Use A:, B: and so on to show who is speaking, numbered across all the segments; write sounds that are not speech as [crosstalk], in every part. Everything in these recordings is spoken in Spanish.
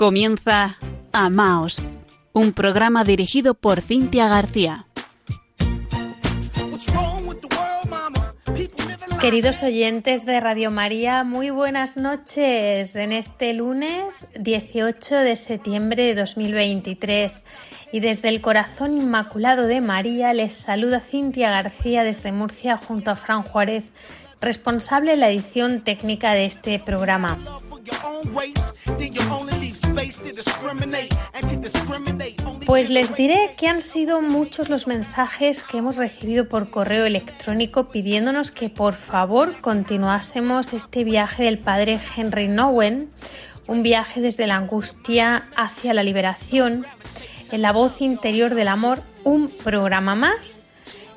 A: Comienza Amaos, un programa dirigido por Cintia García.
B: Queridos oyentes de Radio María, muy buenas noches en este lunes 18 de septiembre de 2023. Y desde el corazón inmaculado de María les saluda Cintia García desde Murcia junto a Fran Juárez, responsable de la edición técnica de este programa. Pues les diré que han sido muchos los mensajes que hemos recibido por correo electrónico pidiéndonos que por favor continuásemos este viaje del padre Henry Nowen, un viaje desde la angustia hacia la liberación, en la voz interior del amor, un programa más.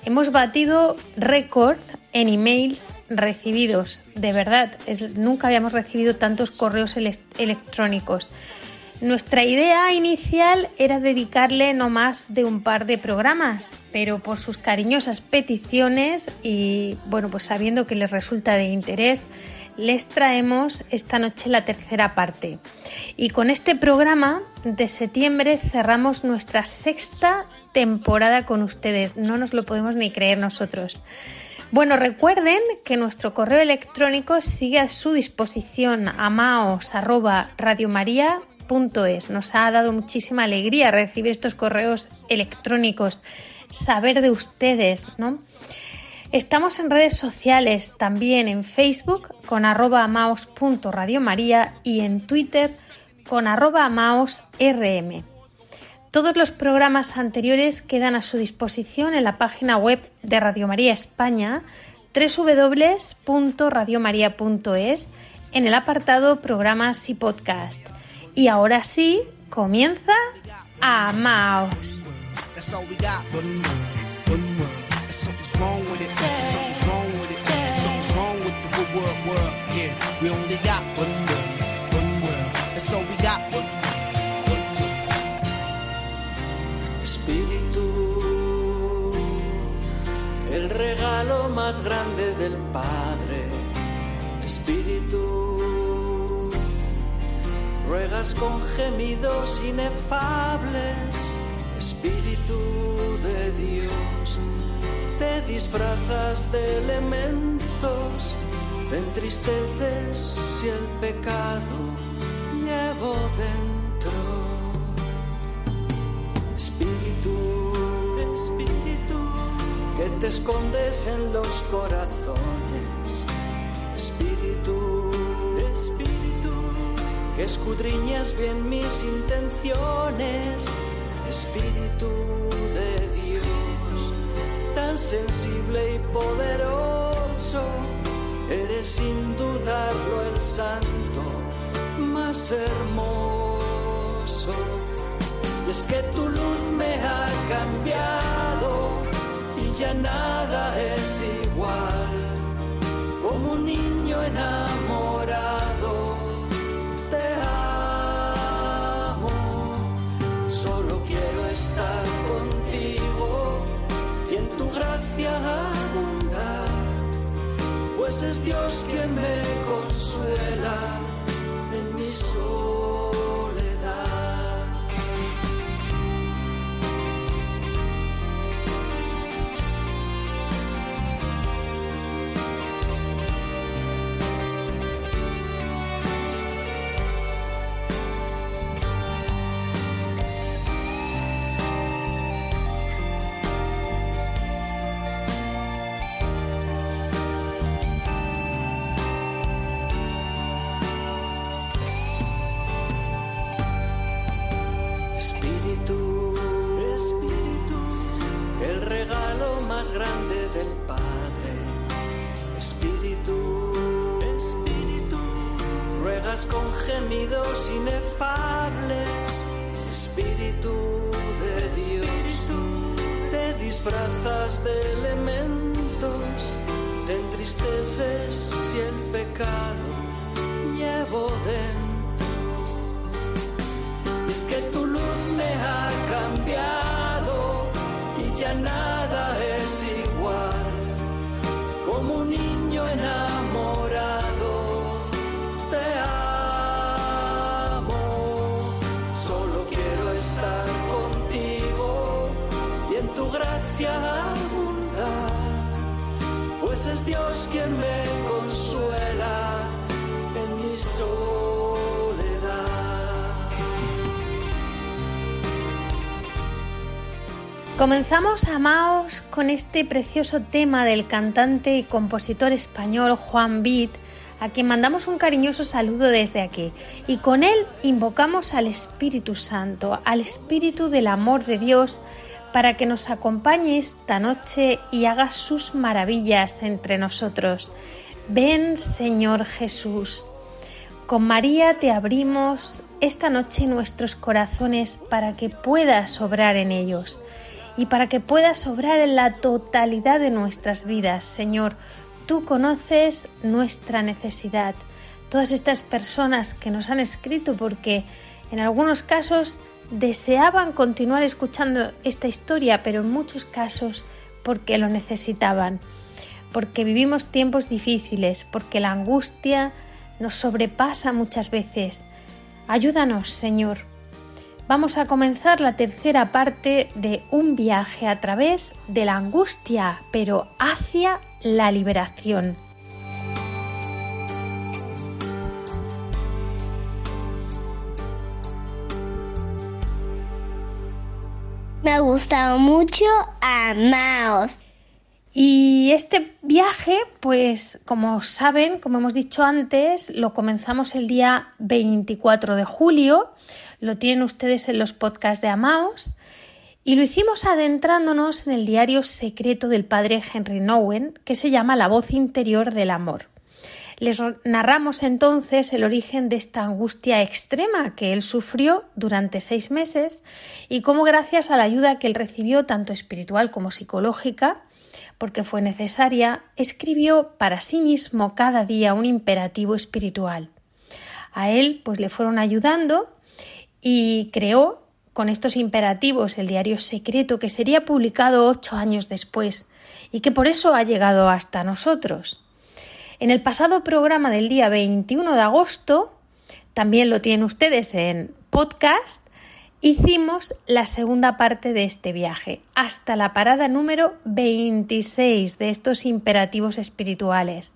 B: Hemos batido récord en emails recibidos. De verdad, nunca habíamos recibido tantos correos electrónicos. Nuestra idea inicial era dedicarle no más de un par de programas, pero por sus cariñosas peticiones y bueno, pues sabiendo que les resulta de interés, les traemos esta noche la tercera parte. Y con este programa de septiembre cerramos nuestra sexta temporada con ustedes. No nos lo podemos ni creer nosotros. Bueno, recuerden que nuestro correo electrónico sigue a su disposición amaos@radiomaria.es. Nos ha dado muchísima alegría recibir estos correos electrónicos, saber de ustedes, ¿no? Estamos en redes sociales, también en Facebook con arroba amaos.radiomaria y en Twitter con arroba amaosrm. Todos los programas anteriores quedan a su disposición en la página web de Radio María España www.radiomaria.es en el apartado Programas y Podcast. Y ahora sí, comienza Amaos.
C: Regalo más grande del Padre, Espíritu. Ruegas con gemidos inefables, Espíritu de Dios. Te disfrazas de elementos, te entristeces si el pecado llevo dentro. Espíritu que te escondes en los corazones. Espíritu, Espíritu, que escudriñas bien mis intenciones. Espíritu de Dios, tan sensible y poderoso, eres sin dudarlo el santo más hermoso. Y es que tu luz me ha cambiado ya nada es igual, como un niño enamorado. Pues es Dios quien me consuela en mi sol.
D: Quien me consuela en mi soledad.
B: Comenzamos, amaos, con este precioso tema del cantante y compositor español Juan Bid, a quien mandamos un cariñoso saludo desde aquí. Y con él invocamos al Espíritu Santo, al Espíritu del amor de Dios, para que nos acompañe esta noche y haga sus maravillas entre nosotros. Ven, Señor Jesús. Con María te abrimos esta noche nuestros corazones para que puedas obrar en ellos y para que puedas obrar en la totalidad de nuestras vidas, Señor. Tú conoces nuestra necesidad. Todas estas personas que nos han escrito porque en algunos casos deseaban continuar escuchando esta historia, pero en muchos casos porque lo necesitaban, porque vivimos tiempos difíciles, porque la angustia nos sobrepasa muchas veces. Ayúdanos, Señor. Vamos a comenzar la tercera parte de un viaje a través de la angustia, pero hacia la liberación.
E: Me ha gustado mucho Amaos.
B: Y este viaje, pues como saben, como hemos dicho antes, lo comenzamos el día 24 de julio, lo tienen ustedes en los podcasts de Amaos, y lo hicimos adentrándonos en el diario secreto del padre Henry Nowen, que se llama La voz interior del amor. Les narramos entonces el origen de esta angustia extrema que él sufrió durante seis meses y cómo gracias a la ayuda que él recibió tanto espiritual como psicológica, porque fue necesaria, escribió para sí mismo cada día un imperativo espiritual. A él pues le fueron ayudando y creó con estos imperativos el diario secreto que sería publicado ocho años después y que por eso ha llegado hasta nosotros. En el pasado programa del día 21 de agosto, también lo tienen ustedes en podcast, hicimos la segunda parte de este viaje, hasta la parada número 26 de estos imperativos espirituales,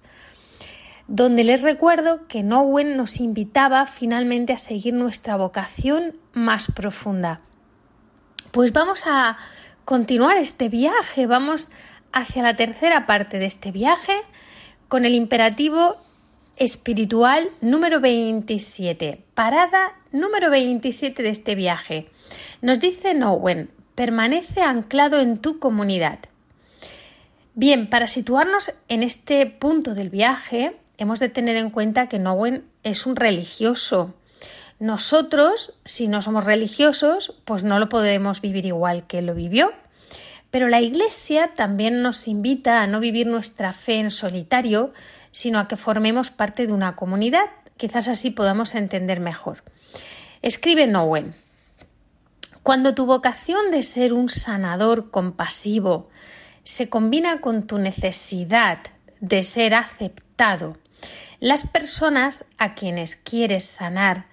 B: donde les recuerdo que Nowen nos invitaba finalmente a seguir nuestra vocación más profunda. Pues vamos a continuar este viaje, vamos hacia la tercera parte de este viaje con el imperativo espiritual número 27, parada número 27 de este viaje. Nos dice Nowen, permanece anclado en tu comunidad. Bien, para situarnos en este punto del viaje, hemos de tener en cuenta que Nowen es un religioso. Nosotros, si no somos religiosos, pues no lo podemos vivir igual que lo vivió. Pero la Iglesia también nos invita a no vivir nuestra fe en solitario, sino a que formemos parte de una comunidad. Quizás así podamos entender mejor. Escribe Nowen. Cuando tu vocación de ser un sanador compasivo se combina con tu necesidad de ser aceptado, las personas a quienes quieres sanar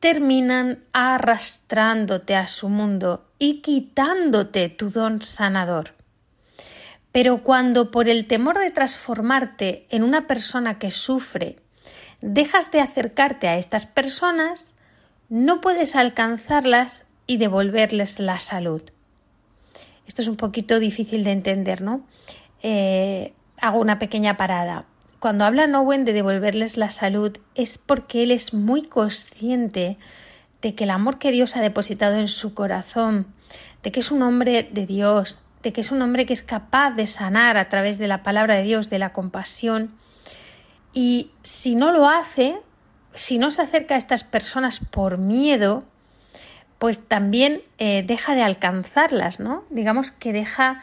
B: terminan arrastrándote a su mundo y quitándote tu don sanador. Pero cuando por el temor de transformarte en una persona que sufre, dejas de acercarte a estas personas, no puedes alcanzarlas y devolverles la salud. Esto es un poquito difícil de entender, ¿no? Eh, hago una pequeña parada. Cuando habla Nowen de devolverles la salud es porque él es muy consciente de que el amor que Dios ha depositado en su corazón, de que es un hombre de Dios, de que es un hombre que es capaz de sanar a través de la palabra de Dios, de la compasión. Y si no lo hace, si no se acerca a estas personas por miedo, pues también eh, deja de alcanzarlas, ¿no? Digamos que deja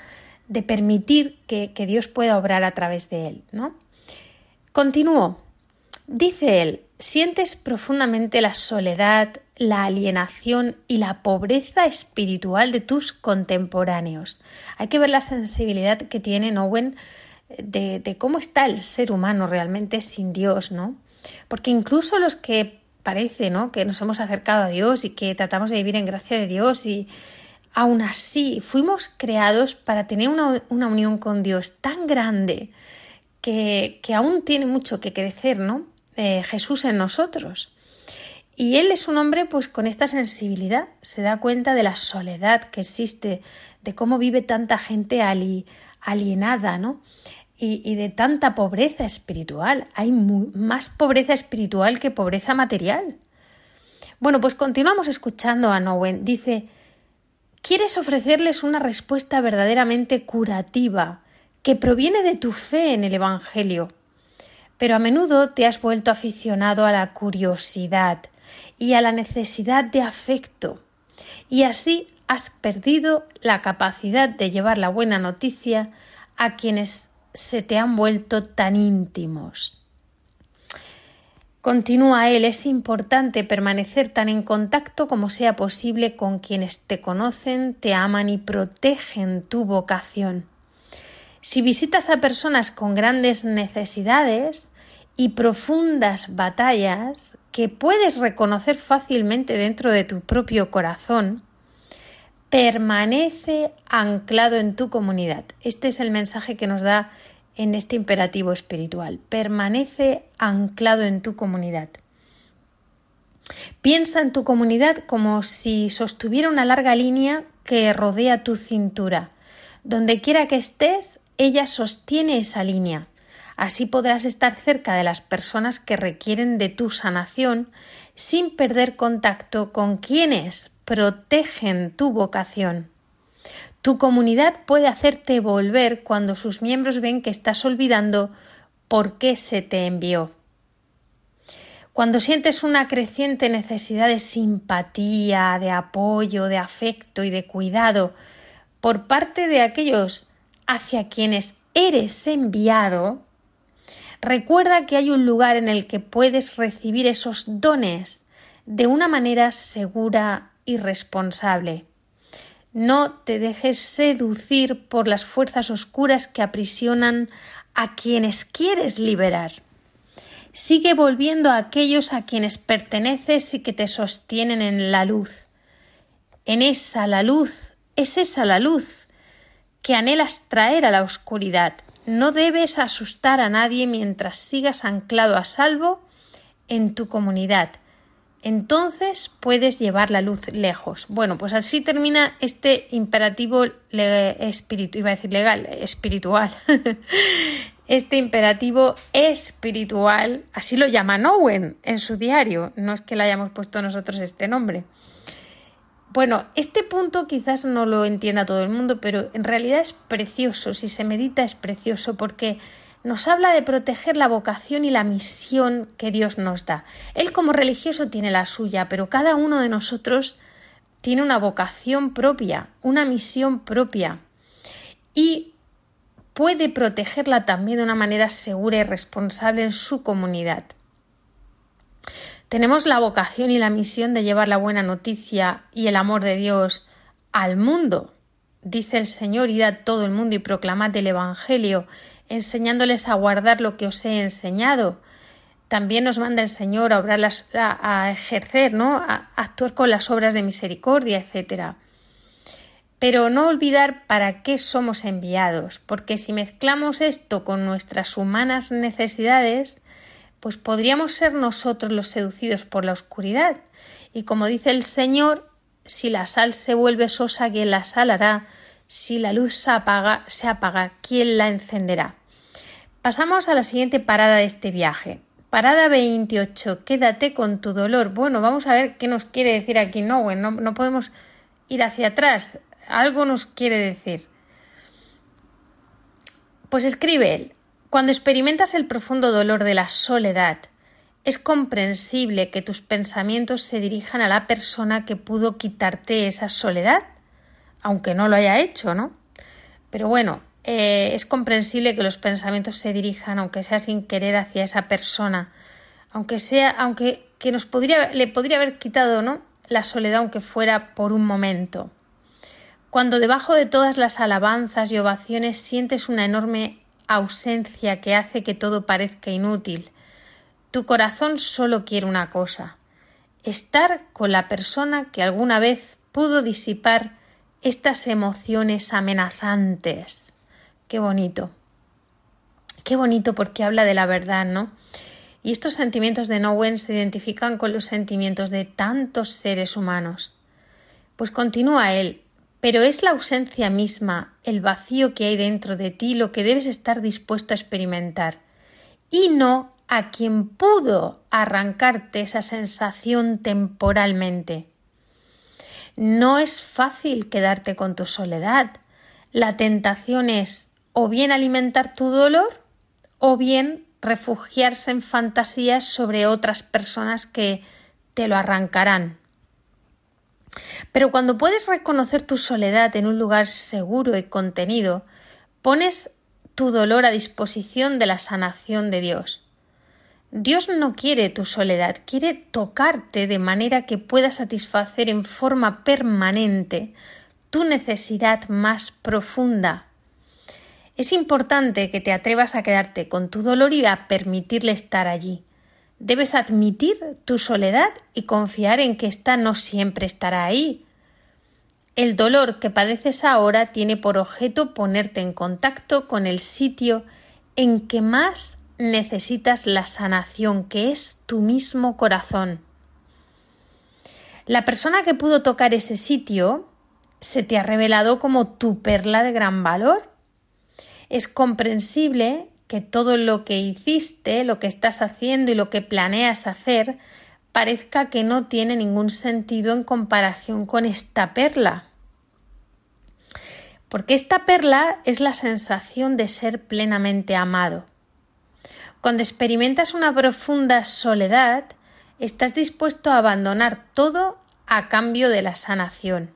B: de permitir que, que Dios pueda obrar a través de él, ¿no? Continúo. Dice él, sientes profundamente la soledad, la alienación y la pobreza espiritual de tus contemporáneos. Hay que ver la sensibilidad que tiene Owen de, de, cómo está el ser humano realmente sin Dios, ¿no? Porque incluso los que parece, ¿no? Que nos hemos acercado a Dios y que tratamos de vivir en gracia de Dios y Aún así, fuimos creados para tener una, unión con Dios tan grande que, aún tiene mucho que crecer, ¿no? Eh, Jesús en nosotros. Y él es un hombre pues con esta sensibilidad, se da cuenta de la soledad que existe, de cómo vive tanta gente alienada, ¿no? Y, de tanta pobreza espiritual. Hay más pobreza espiritual que pobreza material. Bueno, pues continuamos escuchando a Nowen. Dice, quieres ofrecerles una respuesta verdaderamente curativa, que proviene de tu fe en el Evangelio. Pero a menudo te has vuelto aficionado a la curiosidad y a la necesidad de afecto, y así has perdido la capacidad de llevar la buena noticia a quienes se te han vuelto tan íntimos. Continúa él, es importante permanecer tan en contacto como sea posible con quienes te conocen, te aman y protegen tu vocación. Si visitas a personas con grandes necesidades y profundas batallas que puedes reconocer fácilmente dentro de tu propio corazón, permanece anclado en tu comunidad. Este es el mensaje que nos da en este imperativo espiritual. Permanece anclado en tu comunidad. Piensa en tu comunidad como si sostuviera una larga línea que rodea tu cintura. Donde quiera que estés, ella sostiene esa línea. Así podrás estar cerca de las personas que requieren de tu sanación sin perder contacto con quienes protegen tu vocación. Tu comunidad puede hacerte volver cuando sus miembros ven que estás olvidando por qué se te envió. Cuando sientes una creciente necesidad de simpatía, de apoyo, de afecto y de cuidado por parte de aquellos hacia quienes eres enviado, recuerda que hay un lugar en el que puedes recibir esos dones de una manera segura y responsable. No te dejes seducir por las fuerzas oscuras que aprisionan a quienes quieres liberar. Sigue volviendo a aquellos a quienes perteneces y que te sostienen en la luz. En esa la luz, es esa la luz que anhelas traer a la oscuridad. No debes asustar a nadie mientras sigas anclado a salvo en tu comunidad entonces puedes llevar la luz lejos. Bueno, pues así termina este imperativo espíritu, iba a decir legal, espiritual. [laughs] este imperativo espiritual, así lo llama Owen en su diario, no es que le hayamos puesto nosotros este nombre. Bueno, este punto quizás no lo entienda todo el mundo, pero en realidad es precioso, si se medita es precioso porque nos habla de proteger la vocación y la misión que Dios nos da. Él como religioso tiene la suya, pero cada uno de nosotros tiene una vocación propia, una misión propia y puede protegerla también de una manera segura y responsable en su comunidad. Tenemos la vocación y la misión de llevar la buena noticia y el amor de Dios al mundo. Dice el Señor, id a todo el mundo y proclamad el Evangelio enseñándoles a guardar lo que os he enseñado. También nos manda el Señor a, obrar a, ejercer, ¿no? A, actuar con las obras de misericordia, etc. Pero no olvidar para qué somos enviados, porque si mezclamos esto con nuestras humanas necesidades, pues podríamos ser nosotros los seducidos por la oscuridad. Y como dice el Señor, si la sal se vuelve sosa, ¿quién la sal hará? Si la luz se apaga, se apaga, ¿quién la encenderá? Pasamos a la siguiente parada de este viaje. Parada 28. Quédate con tu dolor. Bueno, vamos a ver qué nos quiere decir aquí no, no, no podemos ir hacia atrás. Algo nos quiere decir. Pues escribe él. Cuando experimentas el profundo dolor de la soledad, es comprensible que tus pensamientos se dirijan a la persona que pudo quitarte esa soledad aunque no lo haya hecho, ¿no? Pero bueno, eh, es comprensible que los pensamientos se dirijan, aunque sea sin querer, hacia esa persona, aunque sea, aunque que nos podría, le podría haber quitado, ¿no? La soledad, aunque fuera por un momento. Cuando debajo de todas las alabanzas y ovaciones sientes una enorme ausencia que hace que todo parezca inútil, tu corazón solo quiere una cosa estar con la persona que alguna vez pudo disipar estas emociones amenazantes. Qué bonito. Qué bonito porque habla de la verdad, ¿no? Y estos sentimientos de Nowen se identifican con los sentimientos de tantos seres humanos. Pues continúa él, pero es la ausencia misma, el vacío que hay dentro de ti lo que debes estar dispuesto a experimentar, y no a quien pudo arrancarte esa sensación temporalmente. No es fácil quedarte con tu soledad. La tentación es o bien alimentar tu dolor o bien refugiarse en fantasías sobre otras personas que te lo arrancarán. Pero cuando puedes reconocer tu soledad en un lugar seguro y contenido, pones tu dolor a disposición de la sanación de Dios. Dios no quiere tu soledad, quiere tocarte de manera que pueda satisfacer en forma permanente tu necesidad más profunda. Es importante que te atrevas a quedarte con tu dolor y a permitirle estar allí. Debes admitir tu soledad y confiar en que ésta no siempre estará ahí. El dolor que padeces ahora tiene por objeto ponerte en contacto con el sitio en que más necesitas la sanación, que es tu mismo corazón. La persona que pudo tocar ese sitio se te ha revelado como tu perla de gran valor. Es comprensible que todo lo que hiciste, lo que estás haciendo y lo que planeas hacer parezca que no tiene ningún sentido en comparación con esta perla. Porque esta perla es la sensación de ser plenamente amado. Cuando experimentas una profunda soledad, estás dispuesto a abandonar todo a cambio de la sanación.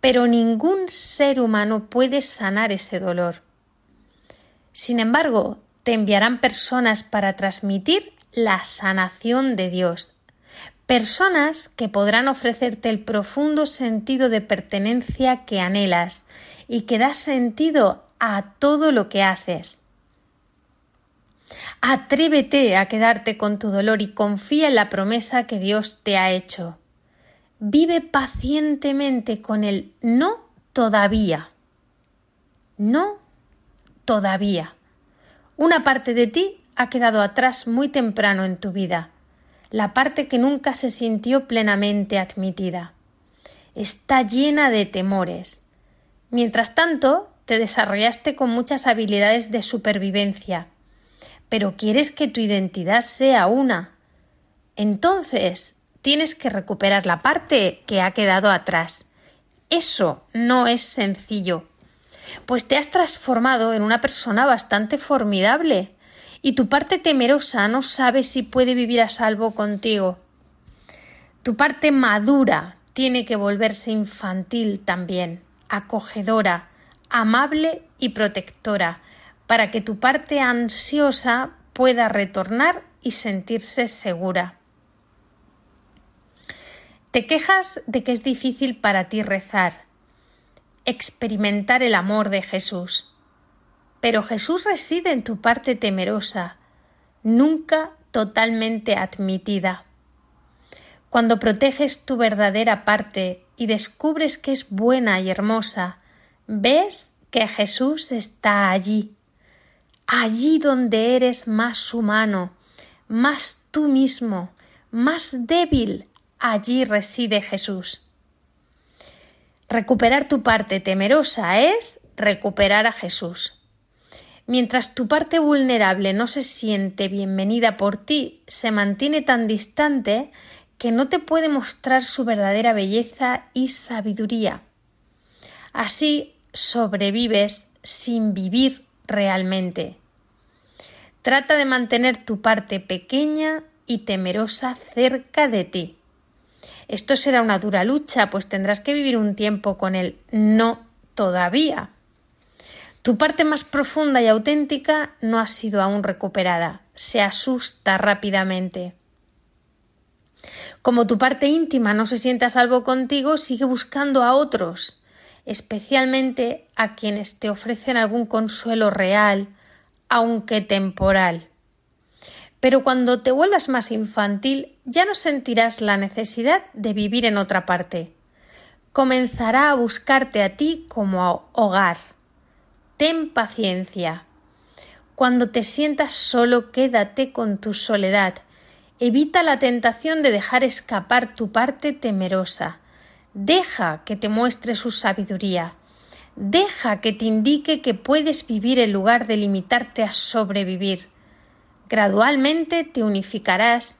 B: Pero ningún ser humano puede sanar ese dolor. Sin embargo, te enviarán personas para transmitir la sanación de Dios, personas que podrán ofrecerte el profundo sentido de pertenencia que anhelas y que da sentido a todo lo que haces. Atrévete a quedarte con tu dolor y confía en la promesa que Dios te ha hecho. Vive pacientemente con el no todavía. No todavía. Una parte de ti ha quedado atrás muy temprano en tu vida, la parte que nunca se sintió plenamente admitida. Está llena de temores. Mientras tanto, te desarrollaste con muchas habilidades de supervivencia, pero quieres que tu identidad sea una. Entonces, tienes que recuperar la parte que ha quedado atrás. Eso no es sencillo, pues te has transformado en una persona bastante formidable, y tu parte temerosa no sabe si puede vivir a salvo contigo. Tu parte madura tiene que volverse infantil también, acogedora, amable y protectora, para que tu parte ansiosa pueda retornar y sentirse segura. Te quejas de que es difícil para ti rezar, experimentar el amor de Jesús. Pero Jesús reside en tu parte temerosa, nunca totalmente admitida. Cuando proteges tu verdadera parte y descubres que es buena y hermosa, ves que Jesús está allí, allí donde eres más humano, más tú mismo, más débil, allí reside Jesús. Recuperar tu parte temerosa es recuperar a Jesús. Mientras tu parte vulnerable no se siente bienvenida por ti, se mantiene tan distante que no te puede mostrar su verdadera belleza y sabiduría. Así sobrevives sin vivir realmente. Trata de mantener tu parte pequeña y temerosa cerca de ti. Esto será una dura lucha, pues tendrás que vivir un tiempo con el no todavía. Tu parte más profunda y auténtica no ha sido aún recuperada, se asusta rápidamente. Como tu parte íntima no se siente a salvo contigo, sigue buscando a otros, especialmente a quienes te ofrecen algún consuelo real, aunque temporal. Pero cuando te vuelvas más infantil ya no sentirás la necesidad de vivir en otra parte. comenzará a buscarte a ti como hogar. Ten paciencia. Cuando te sientas solo, quédate con tu soledad. Evita la tentación de dejar escapar tu parte temerosa. Deja que te muestre su sabiduría. Deja que te indique que puedes vivir en lugar de limitarte a sobrevivir. Gradualmente te unificarás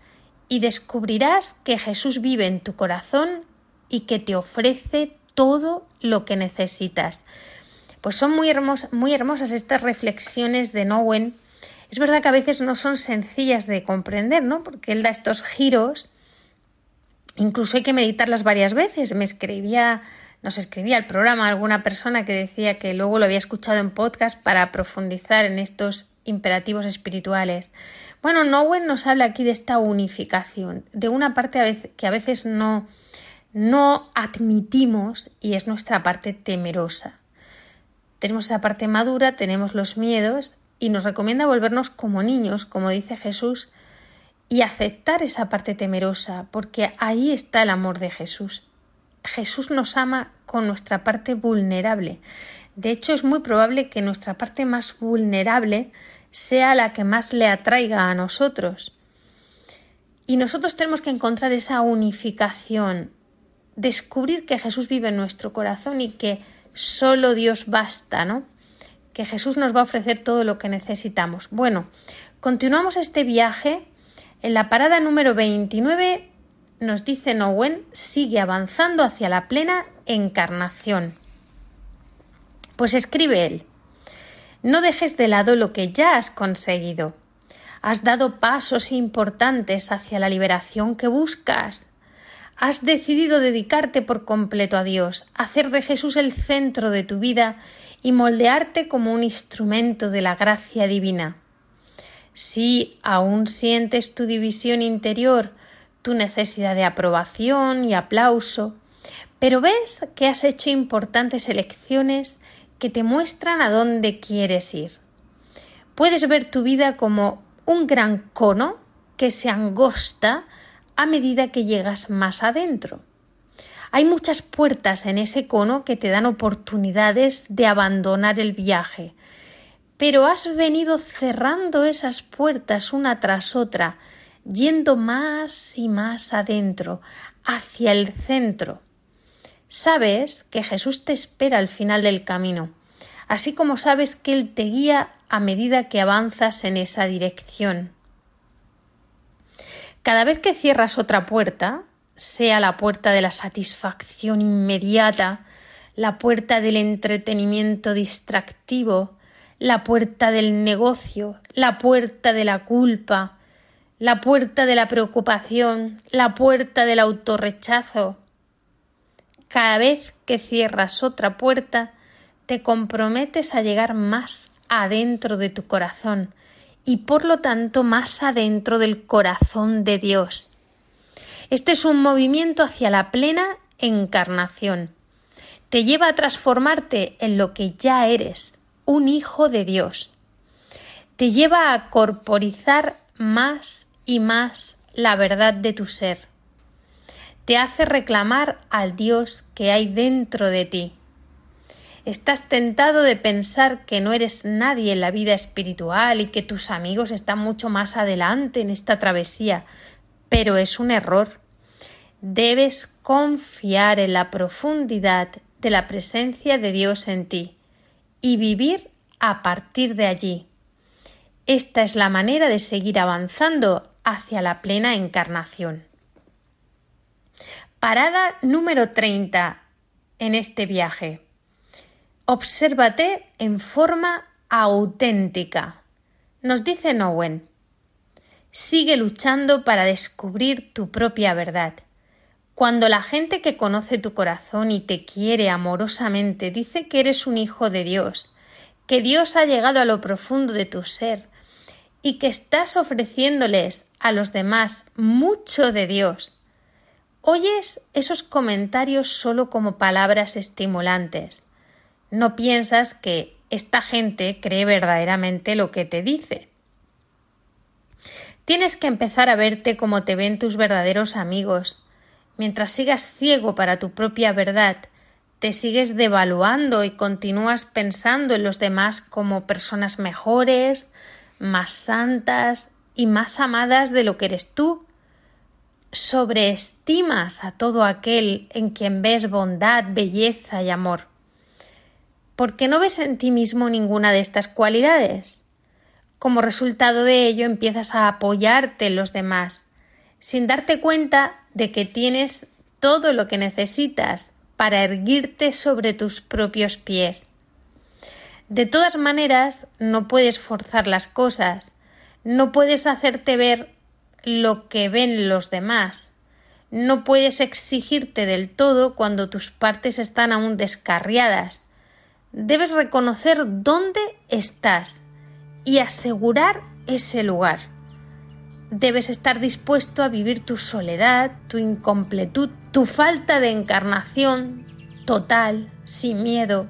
B: y descubrirás que Jesús vive en tu corazón y que te ofrece todo lo que necesitas. Pues son muy, hermosas estas reflexiones de Nowen. Es verdad que a veces no son sencillas de comprender, ¿no? Porque él da estos giros. Incluso hay que meditarlas varias veces. Me escribía, nos escribía al programa alguna persona que decía que luego lo había escuchado en podcast para profundizar en estos imperativos espirituales. Bueno, Nowen nos habla aquí de esta unificación, de una parte que a veces no, no admitimos y es nuestra parte temerosa. Tenemos esa parte madura, tenemos los miedos y nos recomienda volvernos como niños, como dice Jesús, y aceptar esa parte temerosa, porque ahí está el amor de Jesús. Jesús nos ama con nuestra parte vulnerable. De hecho, es muy probable que nuestra parte más vulnerable sea la que más le atraiga a nosotros. Y nosotros tenemos que encontrar esa unificación, descubrir que Jesús vive en nuestro corazón y que solo Dios basta, ¿no? Que Jesús nos va a ofrecer todo lo que necesitamos. Bueno, continuamos este viaje. En la parada número 29 nos dice Nowen, sigue avanzando hacia la plena encarnación. Pues escribe él, no dejes de lado lo que ya has conseguido. Has dado pasos importantes hacia la liberación que buscas. Has decidido dedicarte por completo a Dios, hacer de Jesús el centro de tu vida y moldearte como un instrumento de la gracia divina. Si aún sientes tu división interior, tu necesidad de aprobación y aplauso, pero ves que has hecho importantes elecciones que te muestran a dónde quieres ir. Puedes ver tu vida como un gran cono que se angosta a medida que llegas más adentro. Hay muchas puertas en ese cono que te dan oportunidades de abandonar el viaje, pero has venido cerrando esas puertas una tras otra, yendo más y más adentro, hacia el centro. Sabes que Jesús te espera al final del camino, así como sabes que Él te guía a medida que avanzas en esa dirección. Cada vez que cierras otra puerta, sea la puerta de la satisfacción inmediata, la puerta del entretenimiento distractivo, la puerta del negocio, la puerta de la culpa, la puerta de la preocupación, la puerta del autorrechazo. Cada vez que cierras otra puerta, te comprometes a llegar más adentro de tu corazón, y por lo tanto más adentro del corazón de Dios. Este es un movimiento hacia la plena encarnación. Te lleva a transformarte en lo que ya eres, un hijo de Dios. Te lleva a corporizar más y más la verdad de tu ser. Te hace reclamar al Dios que hay dentro de ti Estás tentado de pensar que no eres nadie en la vida espiritual y que tus amigos están mucho más adelante en esta travesía, pero es un error. Debes confiar en la profundidad de la presencia de Dios en ti y vivir a partir de allí. Esta es la manera de seguir avanzando hacia la plena encarnación. Parada número 30 en este viaje. Obsérvate en forma auténtica. Nos dice Nowen. Sigue luchando para descubrir tu propia verdad. Cuando la gente que conoce tu corazón y te quiere amorosamente dice que eres un hijo de Dios, que Dios ha llegado a lo profundo de tu ser y que estás ofreciéndoles a los demás mucho de Dios, oyes esos comentarios solo como palabras estimulantes. No piensas que esta gente cree verdaderamente lo que te dice. Tienes que empezar a verte como te ven tus verdaderos amigos, mientras sigas ciego para tu propia verdad, te sigues devaluando y continúas pensando en los demás como personas mejores, más santas y más amadas de lo que eres tú, sobreestimas a todo aquel en quien ves bondad, belleza y amor. ¿Por qué no ves en ti mismo ninguna de estas cualidades? Como resultado de ello empiezas a apoyarte en los demás, sin darte cuenta de que tienes todo lo que necesitas para erguirte sobre tus propios pies. De todas maneras, no puedes forzar las cosas, no puedes hacerte ver lo que ven los demás. No puedes exigirte del todo cuando tus partes están aún descarriadas. Debes reconocer dónde estás y asegurar ese lugar. Debes estar dispuesto a vivir tu soledad, tu incompletud, tu falta de encarnación total, sin miedo,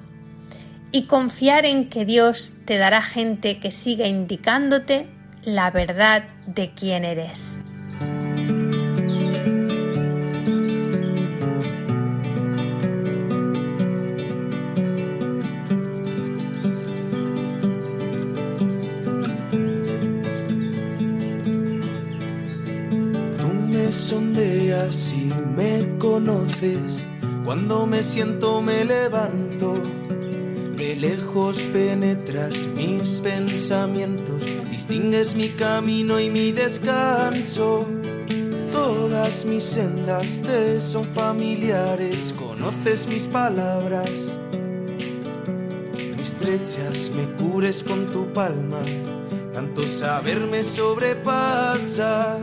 B: y confiar en que Dios te dará gente que siga indicándote la verdad de quién eres.
D: Sondeas y me conoces. Cuando me siento me levanto. Lejos penetras mis pensamientos distingues mi camino y mi descanso. Todas mis sendas te son familiares, conoces mis palabras. Me estrechas, me cures con tu palma, tanto saber me sobrepasa.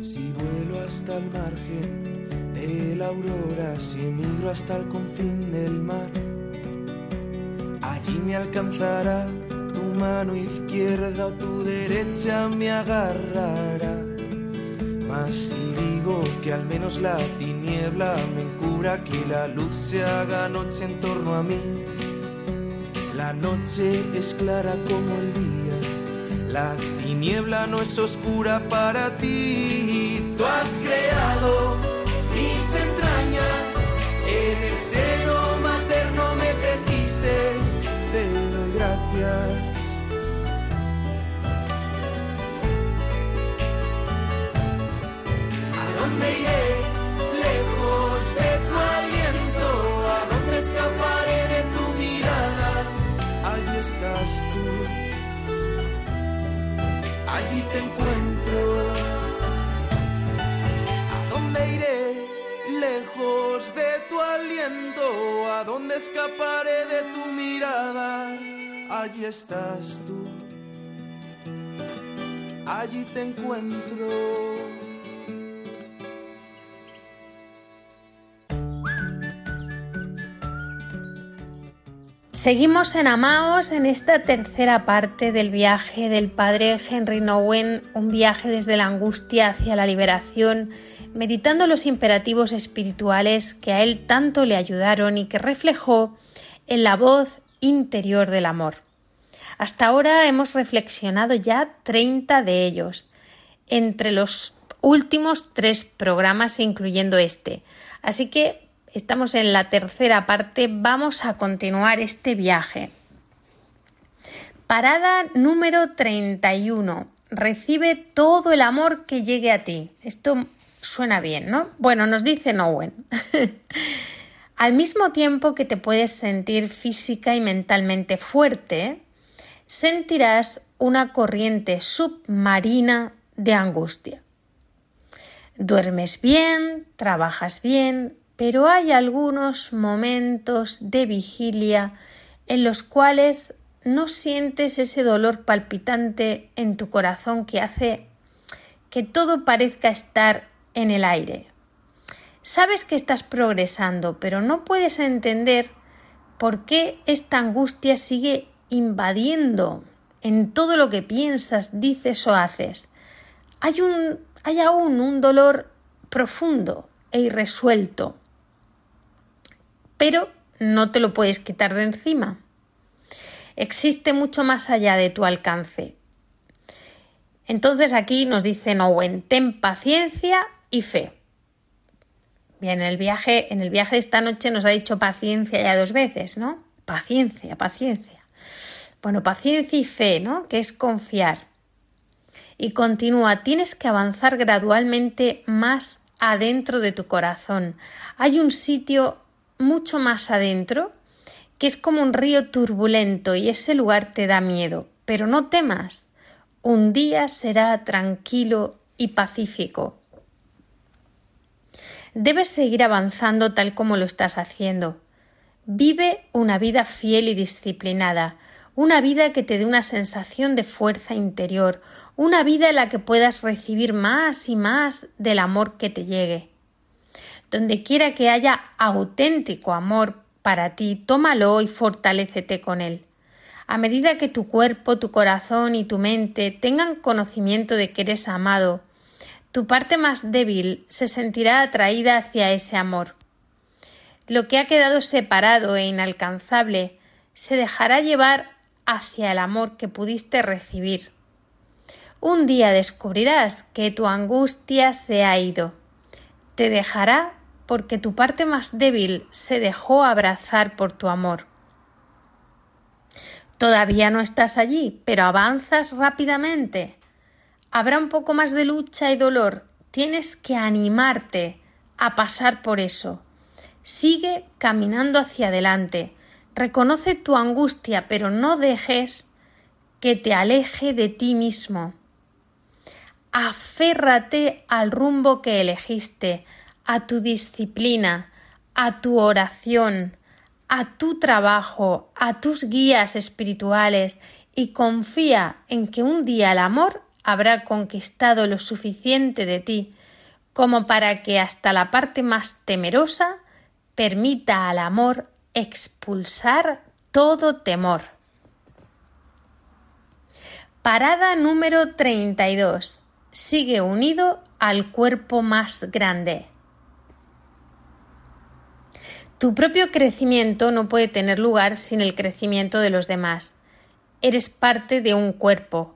D: Si vuelo hasta el margen de la aurora, si migro hasta el confín del mar, allí me alcanzará mano izquierda o tu derecha me agarrará. Mas si digo que al menos la tiniebla me encubra, que la luz se haga noche en torno a mí. La noche es clara como el día, la tiniebla no es oscura para ti. Tú has creado Allí te encuentro. ¿A dónde iré? Lejos de tu aliento. ¿A dónde escaparé de tu mirada? Allí estás tú. Allí te encuentro.
B: Seguimos en Amaos en esta tercera parte del viaje del padre Henry Nowen, un viaje desde la angustia hacia la liberación, meditando los imperativos espirituales que a él tanto le ayudaron y que reflejó en la voz interior del amor. Hasta ahora hemos reflexionado ya 30 de ellos, entre los últimos tres programas incluyendo este. Así que Estamos en la tercera parte, vamos a continuar este viaje. Parada número 31. Recibe todo el amor que llegue a ti. Esto suena bien, ¿no? Bueno, nos dice Nowen. [laughs] Al mismo tiempo que te puedes sentir física y mentalmente fuerte, sentirás una corriente submarina de angustia. Duermes bien, trabajas bien, pero hay algunos momentos de vigilia en los cuales no sientes ese dolor palpitante en tu corazón que hace que todo parezca estar en el aire. Sabes que estás progresando, pero no puedes entender por qué esta angustia sigue invadiendo en todo lo que piensas, dices o haces. Hay, aún un dolor profundo e irresuelto, pero no te lo puedes quitar de encima. Existe mucho más allá de tu alcance. Entonces aquí nos dice Owen, ten paciencia y fe. Bien, en el viaje, en el viaje de esta noche nos ha dicho paciencia ya dos veces, ¿no? Paciencia, paciencia. Bueno, paciencia y fe, ¿no? Que es confiar. Y continúa, tienes que avanzar gradualmente más adentro de tu corazón. Hay un sitio mucho más adentro que es como un río turbulento y ese lugar te da miedo. Pero no temas, un día será tranquilo y pacífico. Debes seguir avanzando tal como lo estás haciendo. Vive una vida fiel y disciplinada, una vida que te dé una sensación de fuerza interior, una vida en la que puedas recibir más y más del amor que te llegue. Donde quiera que haya auténtico amor para ti, tómalo y fortalécete con él. A medida que tu cuerpo, tu corazón y tu mente tengan conocimiento de que eres amado, tu parte más débil se sentirá atraída hacia ese amor. Lo que ha quedado separado e inalcanzable se dejará llevar hacia el amor que pudiste recibir. Un día descubrirás que tu angustia se ha ido. Te dejará porque tu parte más débil se dejó abrazar por tu amor. Todavía no estás allí, pero avanzas rápidamente habrá un poco más de lucha y dolor. Tienes que animarte a pasar por eso. Sigue caminando hacia adelante. Reconoce tu angustia, pero no dejes que te aleje de ti mismo. Aférrate al rumbo que elegiste, a tu disciplina, a tu oración, a tu trabajo, a tus guías espirituales y confía en que un día el amor habrá conquistado lo suficiente de ti como para que hasta la parte más temerosa permita al amor expulsar todo temor. Parada número 32. Sigue unido al cuerpo más grande. Tu propio crecimiento no puede tener lugar sin el crecimiento de los demás. Eres parte de un cuerpo,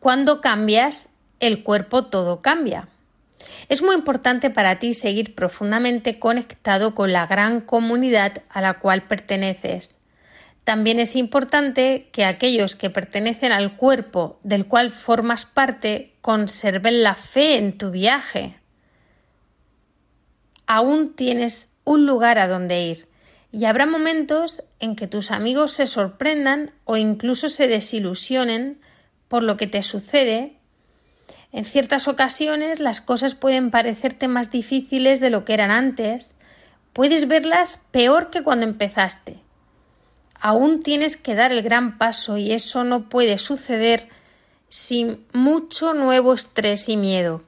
B: cuando cambias, el cuerpo todo cambia. Es muy importante para ti seguir profundamente conectado con la gran comunidad a la cual perteneces. También es importante que aquellos que pertenecen al cuerpo del cual formas parte conserven la fe en tu viaje. Aún tienes un lugar a donde ir y habrá momentos en que tus amigos se sorprendan o incluso se desilusionen por lo que te sucede, en ciertas ocasiones las cosas pueden parecerte más difíciles de lo que eran antes, puedes verlas peor que cuando empezaste. Aún tienes que dar el gran paso y eso no puede suceder sin mucho nuevo estrés y miedo.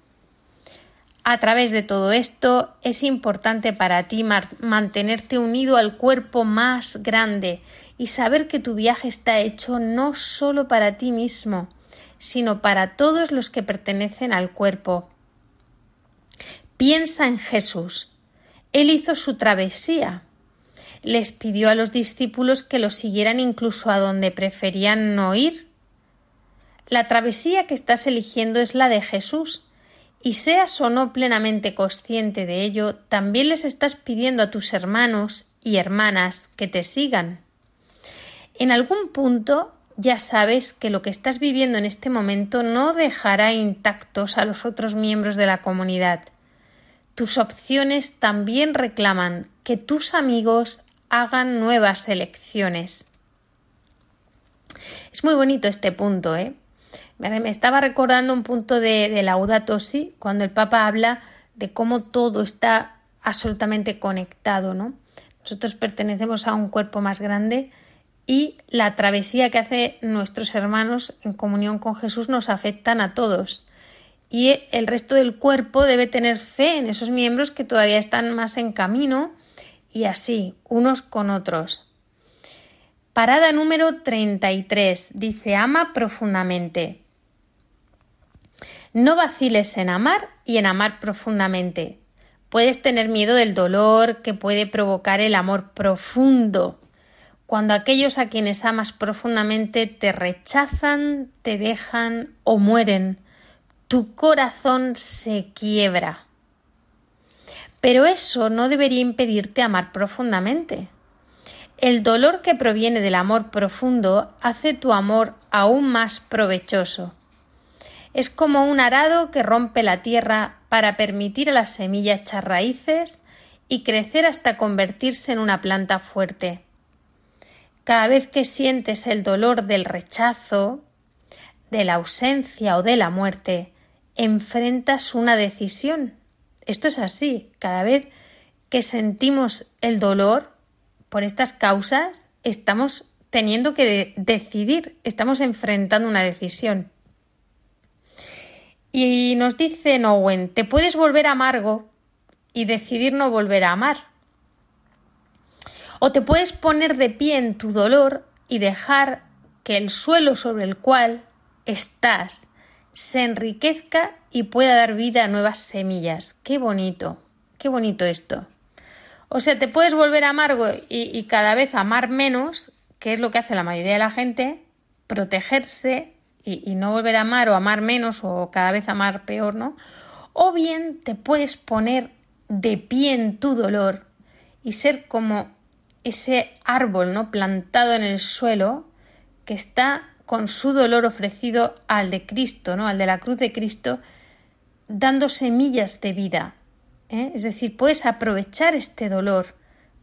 B: A través de todo esto es importante para ti mantenerte unido al cuerpo más grande y saber que tu viaje está hecho no solo para ti mismo, sino para todos los que pertenecen al cuerpo. Piensa en Jesús. Él hizo su travesía. Les pidió a los discípulos que lo siguieran incluso a donde preferían no ir. La travesía que estás eligiendo es la de Jesús, y seas o no plenamente consciente de ello, también les estás pidiendo a tus hermanos y hermanas que te sigan. En algún punto ya sabes que lo que estás viviendo en este momento no dejará intactos a los otros miembros de la comunidad. Tus opciones también reclaman que tus amigos hagan nuevas elecciones. Es muy bonito este punto, ¿eh? Me estaba recordando un punto de, de Laudato cuando el Papa habla de cómo todo está absolutamente conectado, ¿no? Nosotros pertenecemos a un cuerpo más grande y la travesía que hacen nuestros hermanos en comunión con Jesús nos afectan a todos. y el resto del cuerpo debe tener fe en esos miembros que todavía están más en camino y así, unos con otros. Parada número 33. Dice, ama profundamente. No vaciles en amar y en amar profundamente. Puedes tener miedo del dolor que puede provocar el amor profundo, cuando aquellos a quienes amas profundamente te rechazan, te dejan o mueren, tu corazón se quiebra. Pero eso no debería impedirte amar profundamente. El dolor que proviene del amor profundo hace tu amor aún más provechoso. Es como un arado que rompe la tierra para permitir a la semilla echar raíces y crecer hasta convertirse en una planta fuerte. Cada vez que sientes el dolor del rechazo, de la ausencia o de la muerte, enfrentas una decisión. Esto es así. Cada vez que sentimos el dolor, por estas causas estamos teniendo que decidir, estamos enfrentando una decisión. Y nos dice Nowen, te puedes volver amargo y decidir no volver a amar. O te puedes poner de pie en tu dolor y dejar que el suelo sobre el cual estás se enriquezca y pueda dar vida a nuevas semillas. Qué bonito, qué bonito esto. O sea, te puedes volver amargo y, cada vez amar menos, que es lo que hace la mayoría de la gente, protegerse y, no volver a amar o amar menos o cada vez amar peor, ¿no? O bien te puedes poner de pie en tu dolor y ser como ese árbol, ¿no? Plantado en el suelo que está con su dolor ofrecido al de Cristo, ¿no? Al de la cruz de Cristo, dando semillas de vida, ¿eh? Es decir, puedes aprovechar este dolor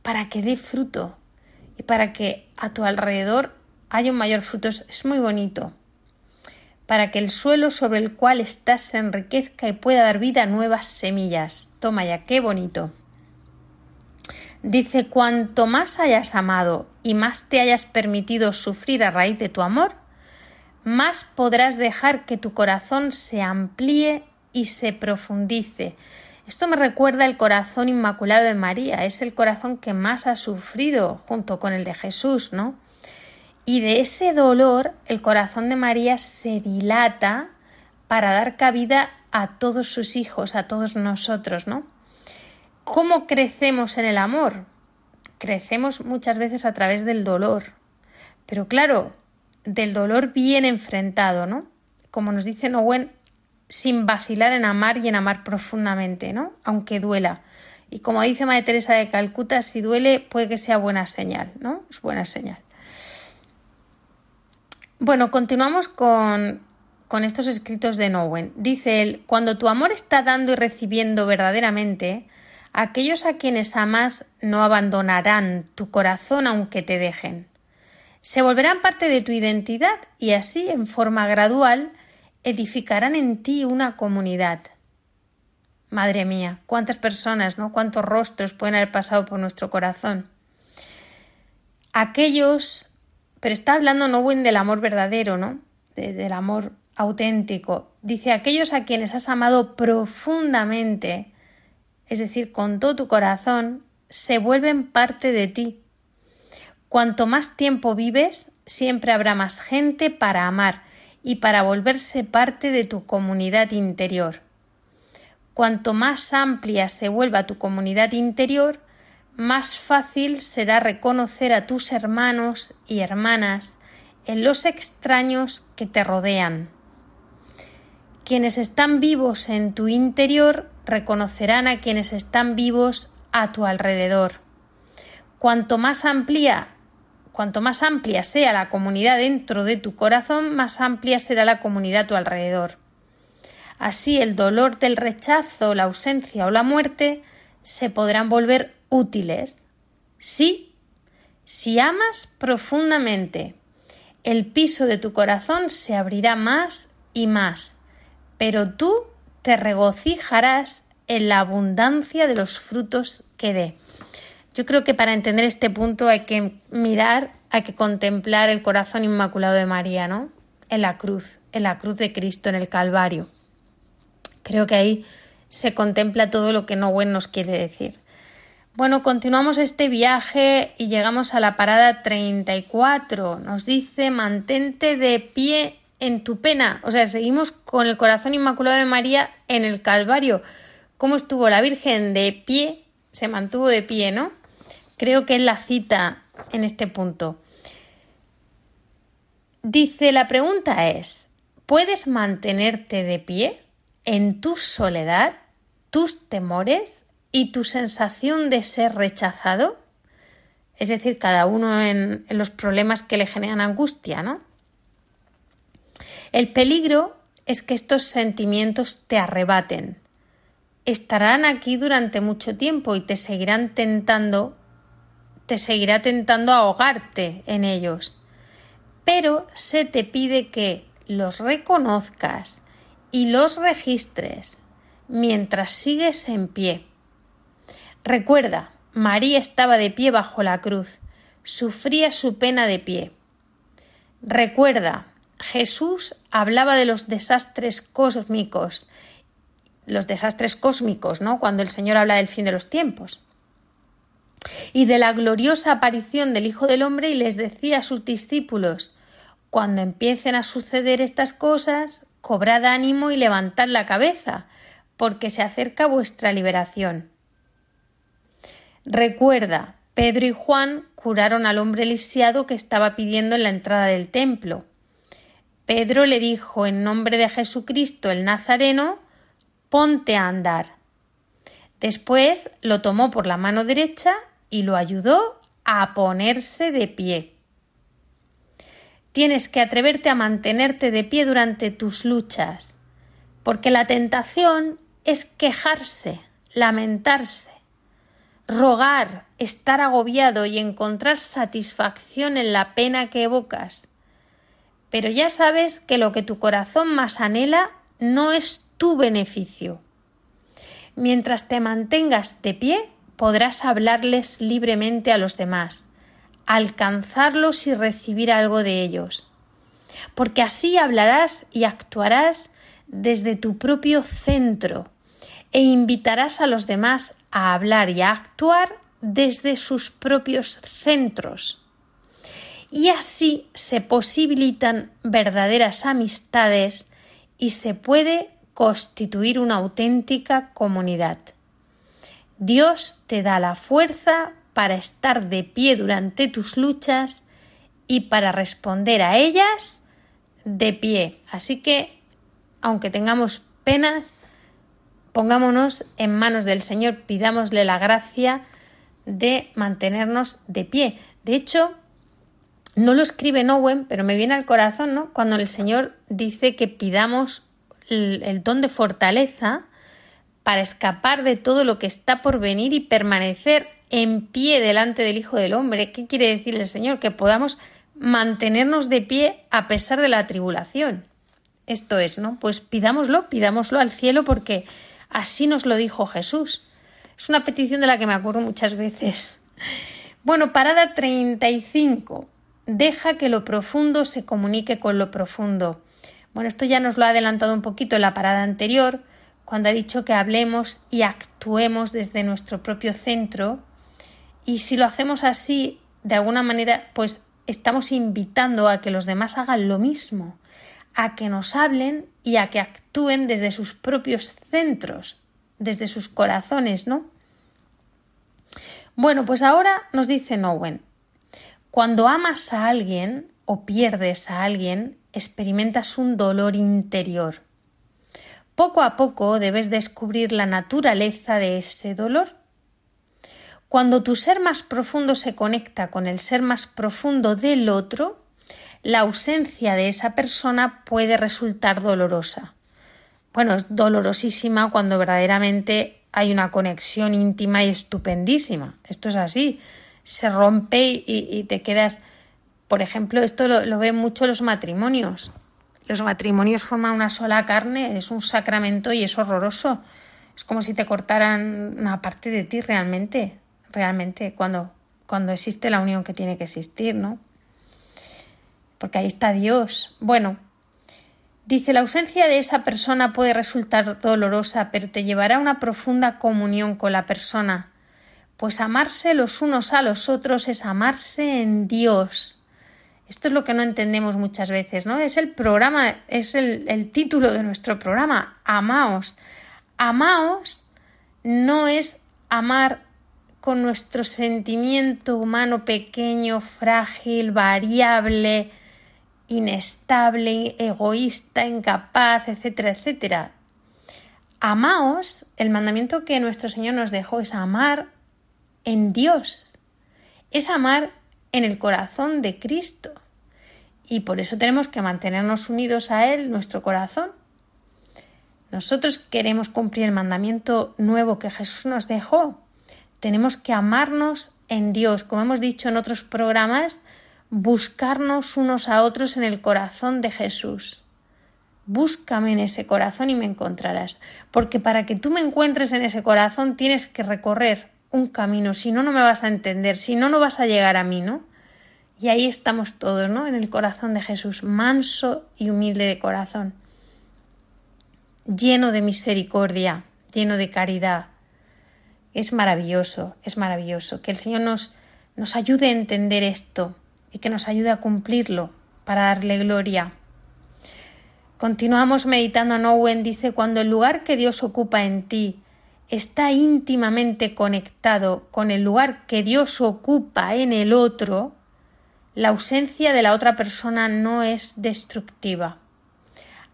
B: para que dé fruto y para que a tu alrededor haya un mayor fruto. Es muy bonito. Para que el suelo sobre el cual estás se enriquezca y pueda dar vida a nuevas semillas. Toma ya, qué bonito. Dice, cuanto más hayas amado y más te hayas permitido sufrir a raíz de tu amor, más podrás dejar que tu corazón se amplíe y se profundice, esto me recuerda el corazón inmaculado de María, es el corazón que más ha sufrido junto con el de Jesús, ¿no? Y de ese dolor el corazón de María se dilata para dar cabida a todos sus hijos, a todos nosotros, ¿no? ¿Cómo crecemos en el amor? Crecemos muchas veces a través del dolor. Pero claro, del dolor bien enfrentado, ¿no? Como nos dice Nowen, sin vacilar en amar y en amar profundamente, ¿no? Aunque duela. Y como dice Madre Teresa de Calcuta, si duele puede que sea buena señal, ¿no? Es buena señal. Bueno, continuamos con, con estos escritos de Nowen. Dice él, cuando tu amor está dando y recibiendo verdaderamente, aquellos a quienes amas no abandonarán tu corazón aunque te dejen. Se volverán parte de tu identidad y así, en forma gradual, edificarán en ti una comunidad. Madre mía, cuántas personas, ¿no? Cuántos rostros pueden haber pasado por nuestro corazón. Aquellos, pero está hablando Nowen del amor verdadero, ¿no? del amor auténtico. Dice, aquellos a quienes has amado profundamente, es decir, con todo tu corazón, se vuelven parte de ti. Cuanto más tiempo vives, siempre habrá más gente para amar y para volverse parte de tu comunidad interior. Cuanto más amplia se vuelva tu comunidad interior, más fácil será reconocer a tus hermanos y hermanas en los extraños que te rodean. Quienes están vivos en tu interior reconocerán a quienes están vivos a tu alrededor. Cuanto más amplia Cuanto más amplia sea la comunidad dentro de tu corazón, más amplia será la comunidad a tu alrededor. Así el dolor del rechazo, la ausencia o la muerte se podrán volver útiles. Sí, si amas profundamente, el piso de tu corazón se abrirá más y más, pero tú te regocijarás en la abundancia de los frutos que dé. Yo creo que para entender este punto hay que mirar, hay que contemplar el corazón inmaculado de María, ¿no? En la cruz, en la cruz de Cristo, en el Calvario. Creo que ahí se contempla todo lo que Nowen nos quiere decir. Bueno, continuamos este viaje y llegamos a la parada 34. Nos dice mantente de pie en tu pena. O sea, seguimos con el corazón inmaculado de María en el Calvario. ¿Cómo estuvo la Virgen de pie? Se mantuvo de pie, ¿no? Creo que es la cita en este punto. Dice, la pregunta es, ¿puedes mantenerte de pie en tu soledad, tus temores y tu sensación de ser rechazado? Es decir, cada uno en, los problemas que le generan angustia, ¿no? El peligro es que estos sentimientos te arrebaten. Estarán aquí durante mucho tiempo y te seguirán tentando, te seguirá tentando ahogarte en ellos. Pero se te pide que los reconozcas y los registres mientras sigues en pie. Recuerda, María estaba de pie bajo la cruz, sufría su pena de pie. Recuerda, Jesús hablaba de los desastres cósmicos, los desastres cósmicos, ¿no? Cuando el Señor habla del fin de los tiempos. Y de la gloriosa aparición del Hijo del Hombre y les decía a sus discípulos, cuando empiecen a suceder estas cosas, cobrad ánimo y levantad la cabeza, porque se acerca vuestra liberación. Recuerda, Pedro y Juan curaron al hombre lisiado que estaba pidiendo en la entrada del templo. Pedro le dijo en nombre de Jesucristo el Nazareno, ponte a andar. Después lo tomó por la mano derecha y lo ayudó a ponerse de pie. Tienes que atreverte a mantenerte de pie durante tus luchas, porque la tentación es quejarse, lamentarse, rogar, estar agobiado y encontrar satisfacción en la pena que evocas pero ya sabes que lo que tu corazón más anhela no es tu beneficio. Mientras te mantengas de pie, podrás hablarles libremente a los demás, alcanzarlos y recibir algo de ellos. Porque así hablarás y actuarás desde tu propio centro e invitarás a los demás a hablar y a actuar desde sus propios centros y así se posibilitan verdaderas amistades y se puede constituir una auténtica comunidad. Dios te da la fuerza para estar de pie durante tus luchas y para responder a ellas de pie. Así que, aunque tengamos penas, pongámonos en manos del Señor, pidámosle la gracia de mantenernos de pie. De hecho, no lo escribe Owen, pero me viene al corazón, ¿no? Cuando el Señor dice que pidamos el, don de fortaleza para escapar de todo lo que está por venir y permanecer en pie delante del Hijo del Hombre. ¿Qué quiere decir el Señor? Que podamos mantenernos de pie a pesar de la tribulación. Esto es, ¿no? Pues pidámoslo, pidámoslo al cielo porque así nos lo dijo Jesús. Es una petición de la que me acuerdo muchas veces. Bueno, parada 35 deja que lo profundo se comunique con lo profundo. Bueno, esto ya nos lo ha adelantado un poquito en la parada anterior, cuando ha dicho que hablemos y actuemos desde nuestro propio centro. Y si lo hacemos así, de alguna manera, pues estamos invitando a que los demás hagan lo mismo, a que nos hablen y a que actúen desde sus propios centros, desde sus corazones, ¿no? Bueno, pues ahora nos dice Nowen, cuando amas a alguien o pierdes a alguien, experimentas un dolor interior. Poco a poco debes descubrir la naturaleza de ese dolor. Cuando tu ser más profundo se conecta con el ser más profundo del otro, la ausencia de esa persona puede resultar dolorosa. Bueno, es dolorosísima cuando verdaderamente hay una conexión íntima y estupendísima. Esto es así se rompe y, te quedas. Por ejemplo, esto lo, ven mucho los matrimonios. Los matrimonios forman una sola carne, es un sacramento y es horroroso. Es como si te cortaran una parte de ti realmente, realmente, cuando, cuando existe la unión que tiene que existir, ¿no? Porque ahí está Dios. Bueno, Dice, la ausencia de esa persona puede resultar dolorosa, pero te llevará a una profunda comunión con la persona, pues amarse los unos a los otros es amarse en Dios. Esto es lo que no entendemos muchas veces, ¿no? Es el programa, es el, el título de nuestro programa, Amaos. Amaos no es amar con nuestro sentimiento humano pequeño, frágil, variable, inestable, egoísta, incapaz, etcétera, etcétera. Amaos, el mandamiento que nuestro Señor nos dejó es amar en Dios, es amar en el corazón de Cristo. Y por eso tenemos que mantenernos unidos a Él, nuestro corazón. Nosotros queremos cumplir el mandamiento nuevo que Jesús nos dejó. Tenemos que amarnos en Dios, como hemos dicho en otros programas, buscarnos unos a otros en el corazón de Jesús. Búscame en ese corazón y me encontrarás, porque para que tú me encuentres en ese corazón tienes que recorrer un camino, si no, no me vas a entender, si no, no vas a llegar a mí, ¿no? Y ahí estamos todos, ¿no? En el corazón de Jesús, manso y humilde de corazón, lleno de misericordia, lleno de caridad. Es maravilloso, es maravilloso que el Señor nos, nos ayude a entender esto, y que nos ayude a cumplirlo para darle gloria. Continuamos meditando en Owen, dice, cuando el lugar que Dios ocupa en ti está íntimamente conectado con el lugar que Dios ocupa en el otro, la ausencia de la otra persona no es destructiva.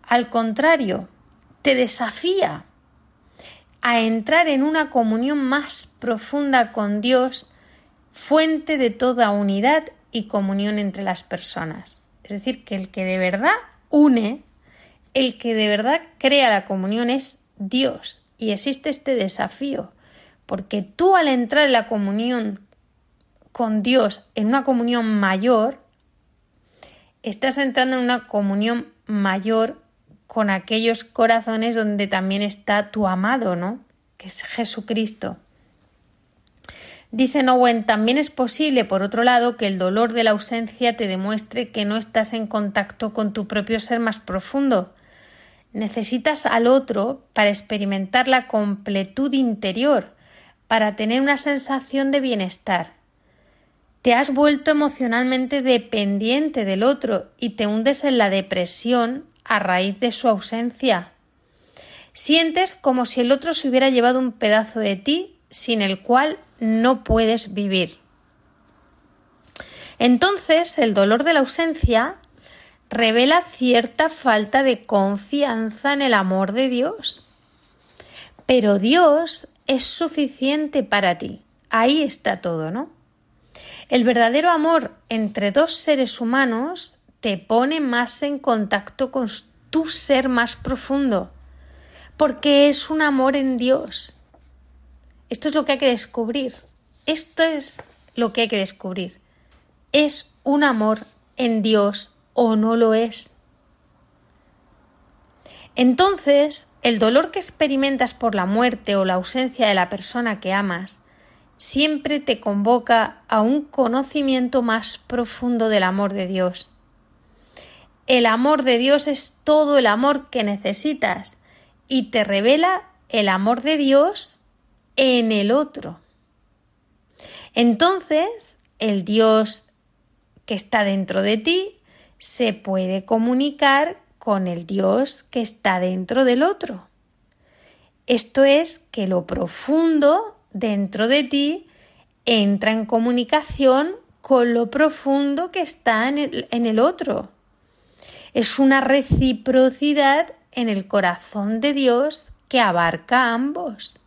B: Al contrario, te desafía a entrar en una comunión más profunda con Dios, fuente de toda unidad y comunión entre las personas. Es decir, que el que de verdad une, el que de verdad crea la comunión es Dios. Y existe este desafío, porque tú al entrar en la comunión con Dios, en una comunión mayor, estás entrando en una comunión mayor con aquellos corazones donde también está tu amado, ¿no? Que es Jesucristo. Dice Owen, también es posible, por otro lado, que el dolor de la ausencia te demuestre que no estás en contacto con tu propio ser más profundo. Necesitas al otro para experimentar la completud interior, para tener una sensación de bienestar. Te has vuelto emocionalmente dependiente del otro y te hundes en la depresión a raíz de su ausencia. Sientes como si el otro se hubiera llevado un pedazo de ti sin el cual no puedes vivir. Entonces, el dolor de la ausencia revela cierta falta de confianza en el amor de Dios. Pero Dios es suficiente para ti. Ahí está todo, ¿no? El verdadero amor entre dos seres humanos te pone más en contacto con tu ser más profundo, porque es un amor en Dios. Esto es lo que hay que descubrir. Esto es lo que hay que descubrir. ¿Es un amor en Dios o no lo es? Entonces, el dolor que experimentas por la muerte o la ausencia de la persona que amas siempre te convoca a un conocimiento más profundo del amor de Dios. El amor de Dios es todo el amor que necesitas y te revela el amor de Dios en el otro. Entonces, el Dios que está dentro de ti se puede comunicar con el Dios que está dentro del otro. Esto es que lo profundo dentro de ti entra en comunicación con lo profundo que está en el, en el otro. Es una reciprocidad en el corazón de Dios que abarca a ambos.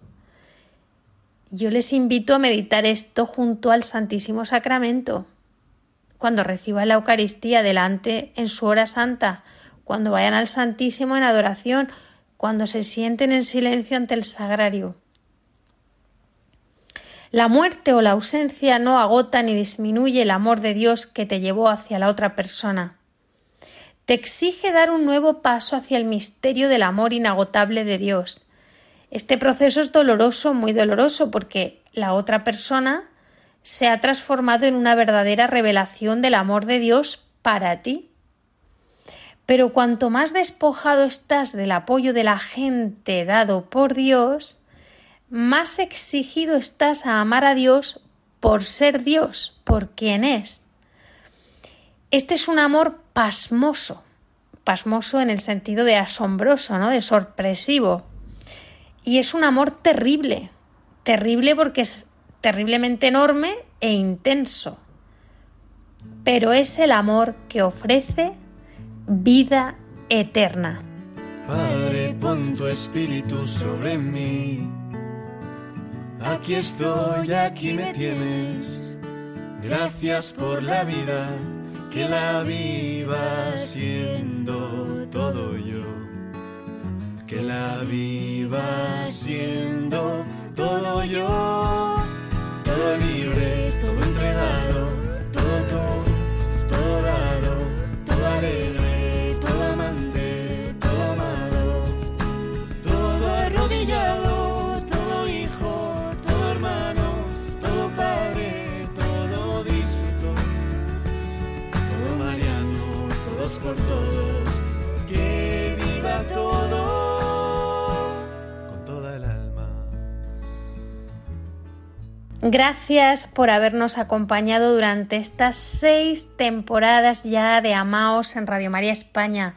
B: Yo les invito a meditar esto junto al Santísimo Sacramento, cuando reciban la Eucaristía delante en su hora santa, cuando vayan al Santísimo en adoración, cuando se sienten en silencio ante el sagrario. La muerte o la ausencia no agota ni disminuye el amor de Dios que te llevó hacia la otra persona. Te exige dar un nuevo paso hacia el misterio del amor inagotable de Dios este proceso es doloroso, muy doloroso, porque la otra persona se ha transformado en una verdadera revelación del amor de Dios para ti. Pero cuanto más despojado estás del apoyo de la gente dado por Dios, más exigido estás a amar a Dios por ser Dios, por quien es. Este es un amor pasmoso, pasmoso en el sentido de asombroso, ¿no? de sorpresivo. Y es un amor terrible, terrible porque es terriblemente enorme e intenso. Pero es el amor que ofrece vida eterna.
D: Padre, pon tu espíritu sobre mí. Aquí estoy, aquí me tienes. Gracias por la vida que la viva siendo todo yo, que la viva siendo todo yo, todo libre, todo entregado, todo tú, todo dado, todo alegre, todo amante, todo amado, todo arrodillado, todo hijo, todo hermano, todo padre, todo disfruto. Todo Mariano, todos por todos,
B: Gracias por habernos acompañado durante estas seis temporadas ya de Amaos en Radio María España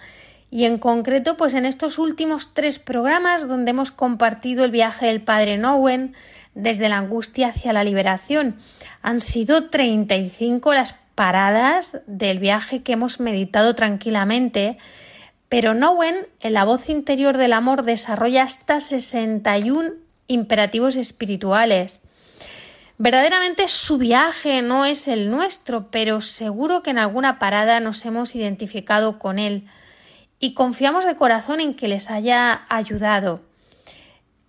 B: y en concreto pues en estos últimos tres programas donde hemos compartido el viaje del Padre Nowen desde la angustia hacia la liberación. Han sido 35 las paradas del viaje que hemos meditado tranquilamente, pero Nowen en la voz interior del amor desarrolla hasta 61 imperativos espirituales. Verdaderamente su viaje no es el nuestro, pero seguro que en alguna parada nos hemos identificado con él y confiamos de corazón en que les haya ayudado.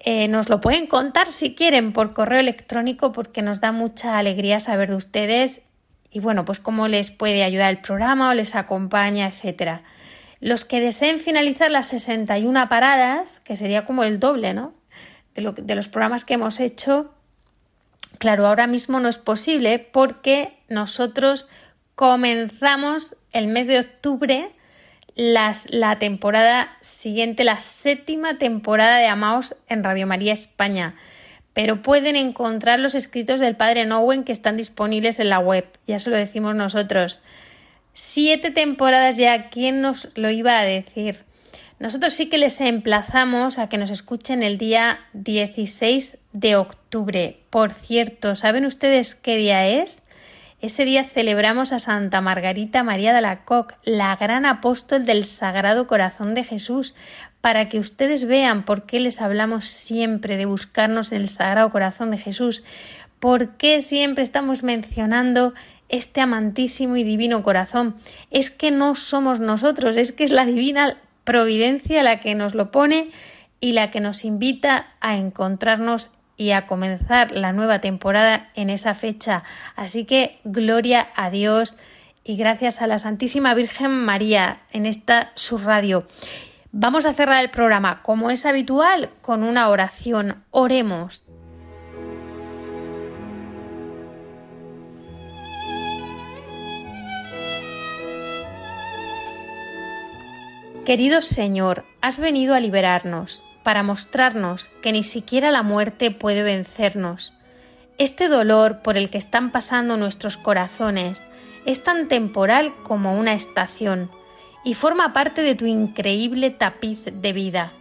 B: Eh, nos lo pueden contar si quieren por correo electrónico porque nos da mucha alegría saber de ustedes y bueno, pues cómo les puede ayudar el programa o les acompaña, etcétera. Los que deseen finalizar las 61 paradas, que sería como el doble, ¿no? De, lo, de los programas que hemos hecho, Claro, ahora mismo no es posible porque nosotros comenzamos el mes de octubre la temporada siguiente, la séptima temporada de Amaos en Radio María España. Pero pueden encontrar los escritos del padre Nowen que están disponibles en la web, ya se lo decimos nosotros. Siete temporadas ya, ¿quién nos lo iba a decir? Nosotros sí que les emplazamos a que nos escuchen el día 16 de octubre. Por cierto, ¿saben ustedes qué día es? Ese día celebramos a Santa Margarita María de la Coque, la gran apóstol del Sagrado Corazón de Jesús, para que ustedes vean por qué les hablamos siempre de buscarnos el Sagrado Corazón de Jesús, por qué siempre estamos mencionando este amantísimo y divino corazón. Es que no somos nosotros, es que es la divina providencia la que nos lo pone y la que nos invita a encontrarnos y a comenzar la nueva temporada en esa fecha. Así que gloria a Dios y gracias a la Santísima Virgen María en esta su radio. Vamos a cerrar el programa, como es habitual, con una oración. Oremos. Querido Señor, has venido a liberarnos, para mostrarnos que ni siquiera la muerte puede vencernos. Este dolor por el que están pasando nuestros corazones es tan temporal como una estación y forma parte de tu increíble tapiz de vida.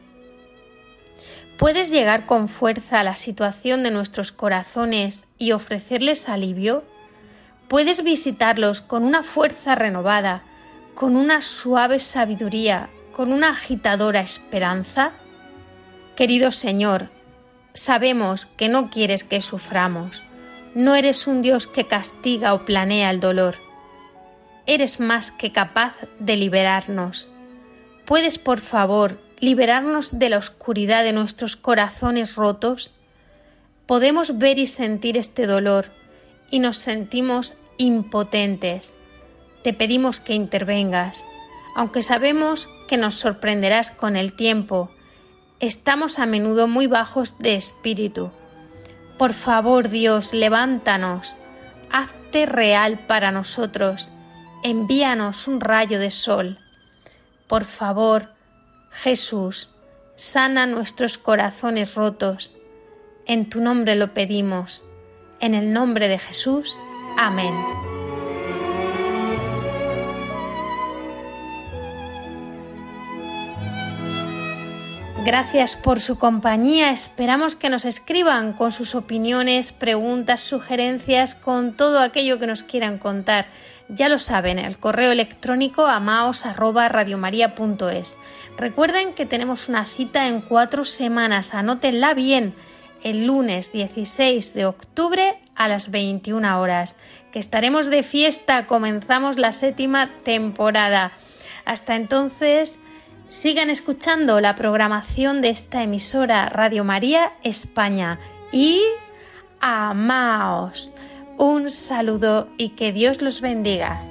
B: ¿Puedes llegar con fuerza a la situación de nuestros corazones y ofrecerles alivio? ¿Puedes visitarlos con una fuerza renovada con una suave sabiduría, con una agitadora esperanza? Querido Señor, sabemos que no quieres que suframos, no eres un Dios que castiga o planea el dolor, eres más que capaz de liberarnos. ¿Puedes, por favor, liberarnos de la oscuridad de nuestros corazones rotos? Podemos ver y sentir este dolor y nos sentimos impotentes te pedimos que intervengas. Aunque sabemos que nos sorprenderás con el tiempo, estamos a menudo muy bajos de espíritu. Por favor, Dios, levántanos, hazte real para nosotros, envíanos un rayo de sol. Por favor, Jesús, sana nuestros corazones rotos. En tu nombre lo pedimos. En el nombre de Jesús. Amén. Gracias por su compañía. Esperamos que nos escriban con sus opiniones, preguntas, sugerencias, con todo aquello que nos quieran contar. Ya lo saben, el correo electrónico amaos@radiomaria.es. Recuerden que tenemos una cita en cuatro semanas. Anótenla bien. El lunes 16 de octubre a las 21 horas. Que estaremos de fiesta. Comenzamos la séptima temporada. Hasta entonces. Sigan escuchando la programación de esta emisora Radio María España y amaos. Un saludo y que Dios los bendiga.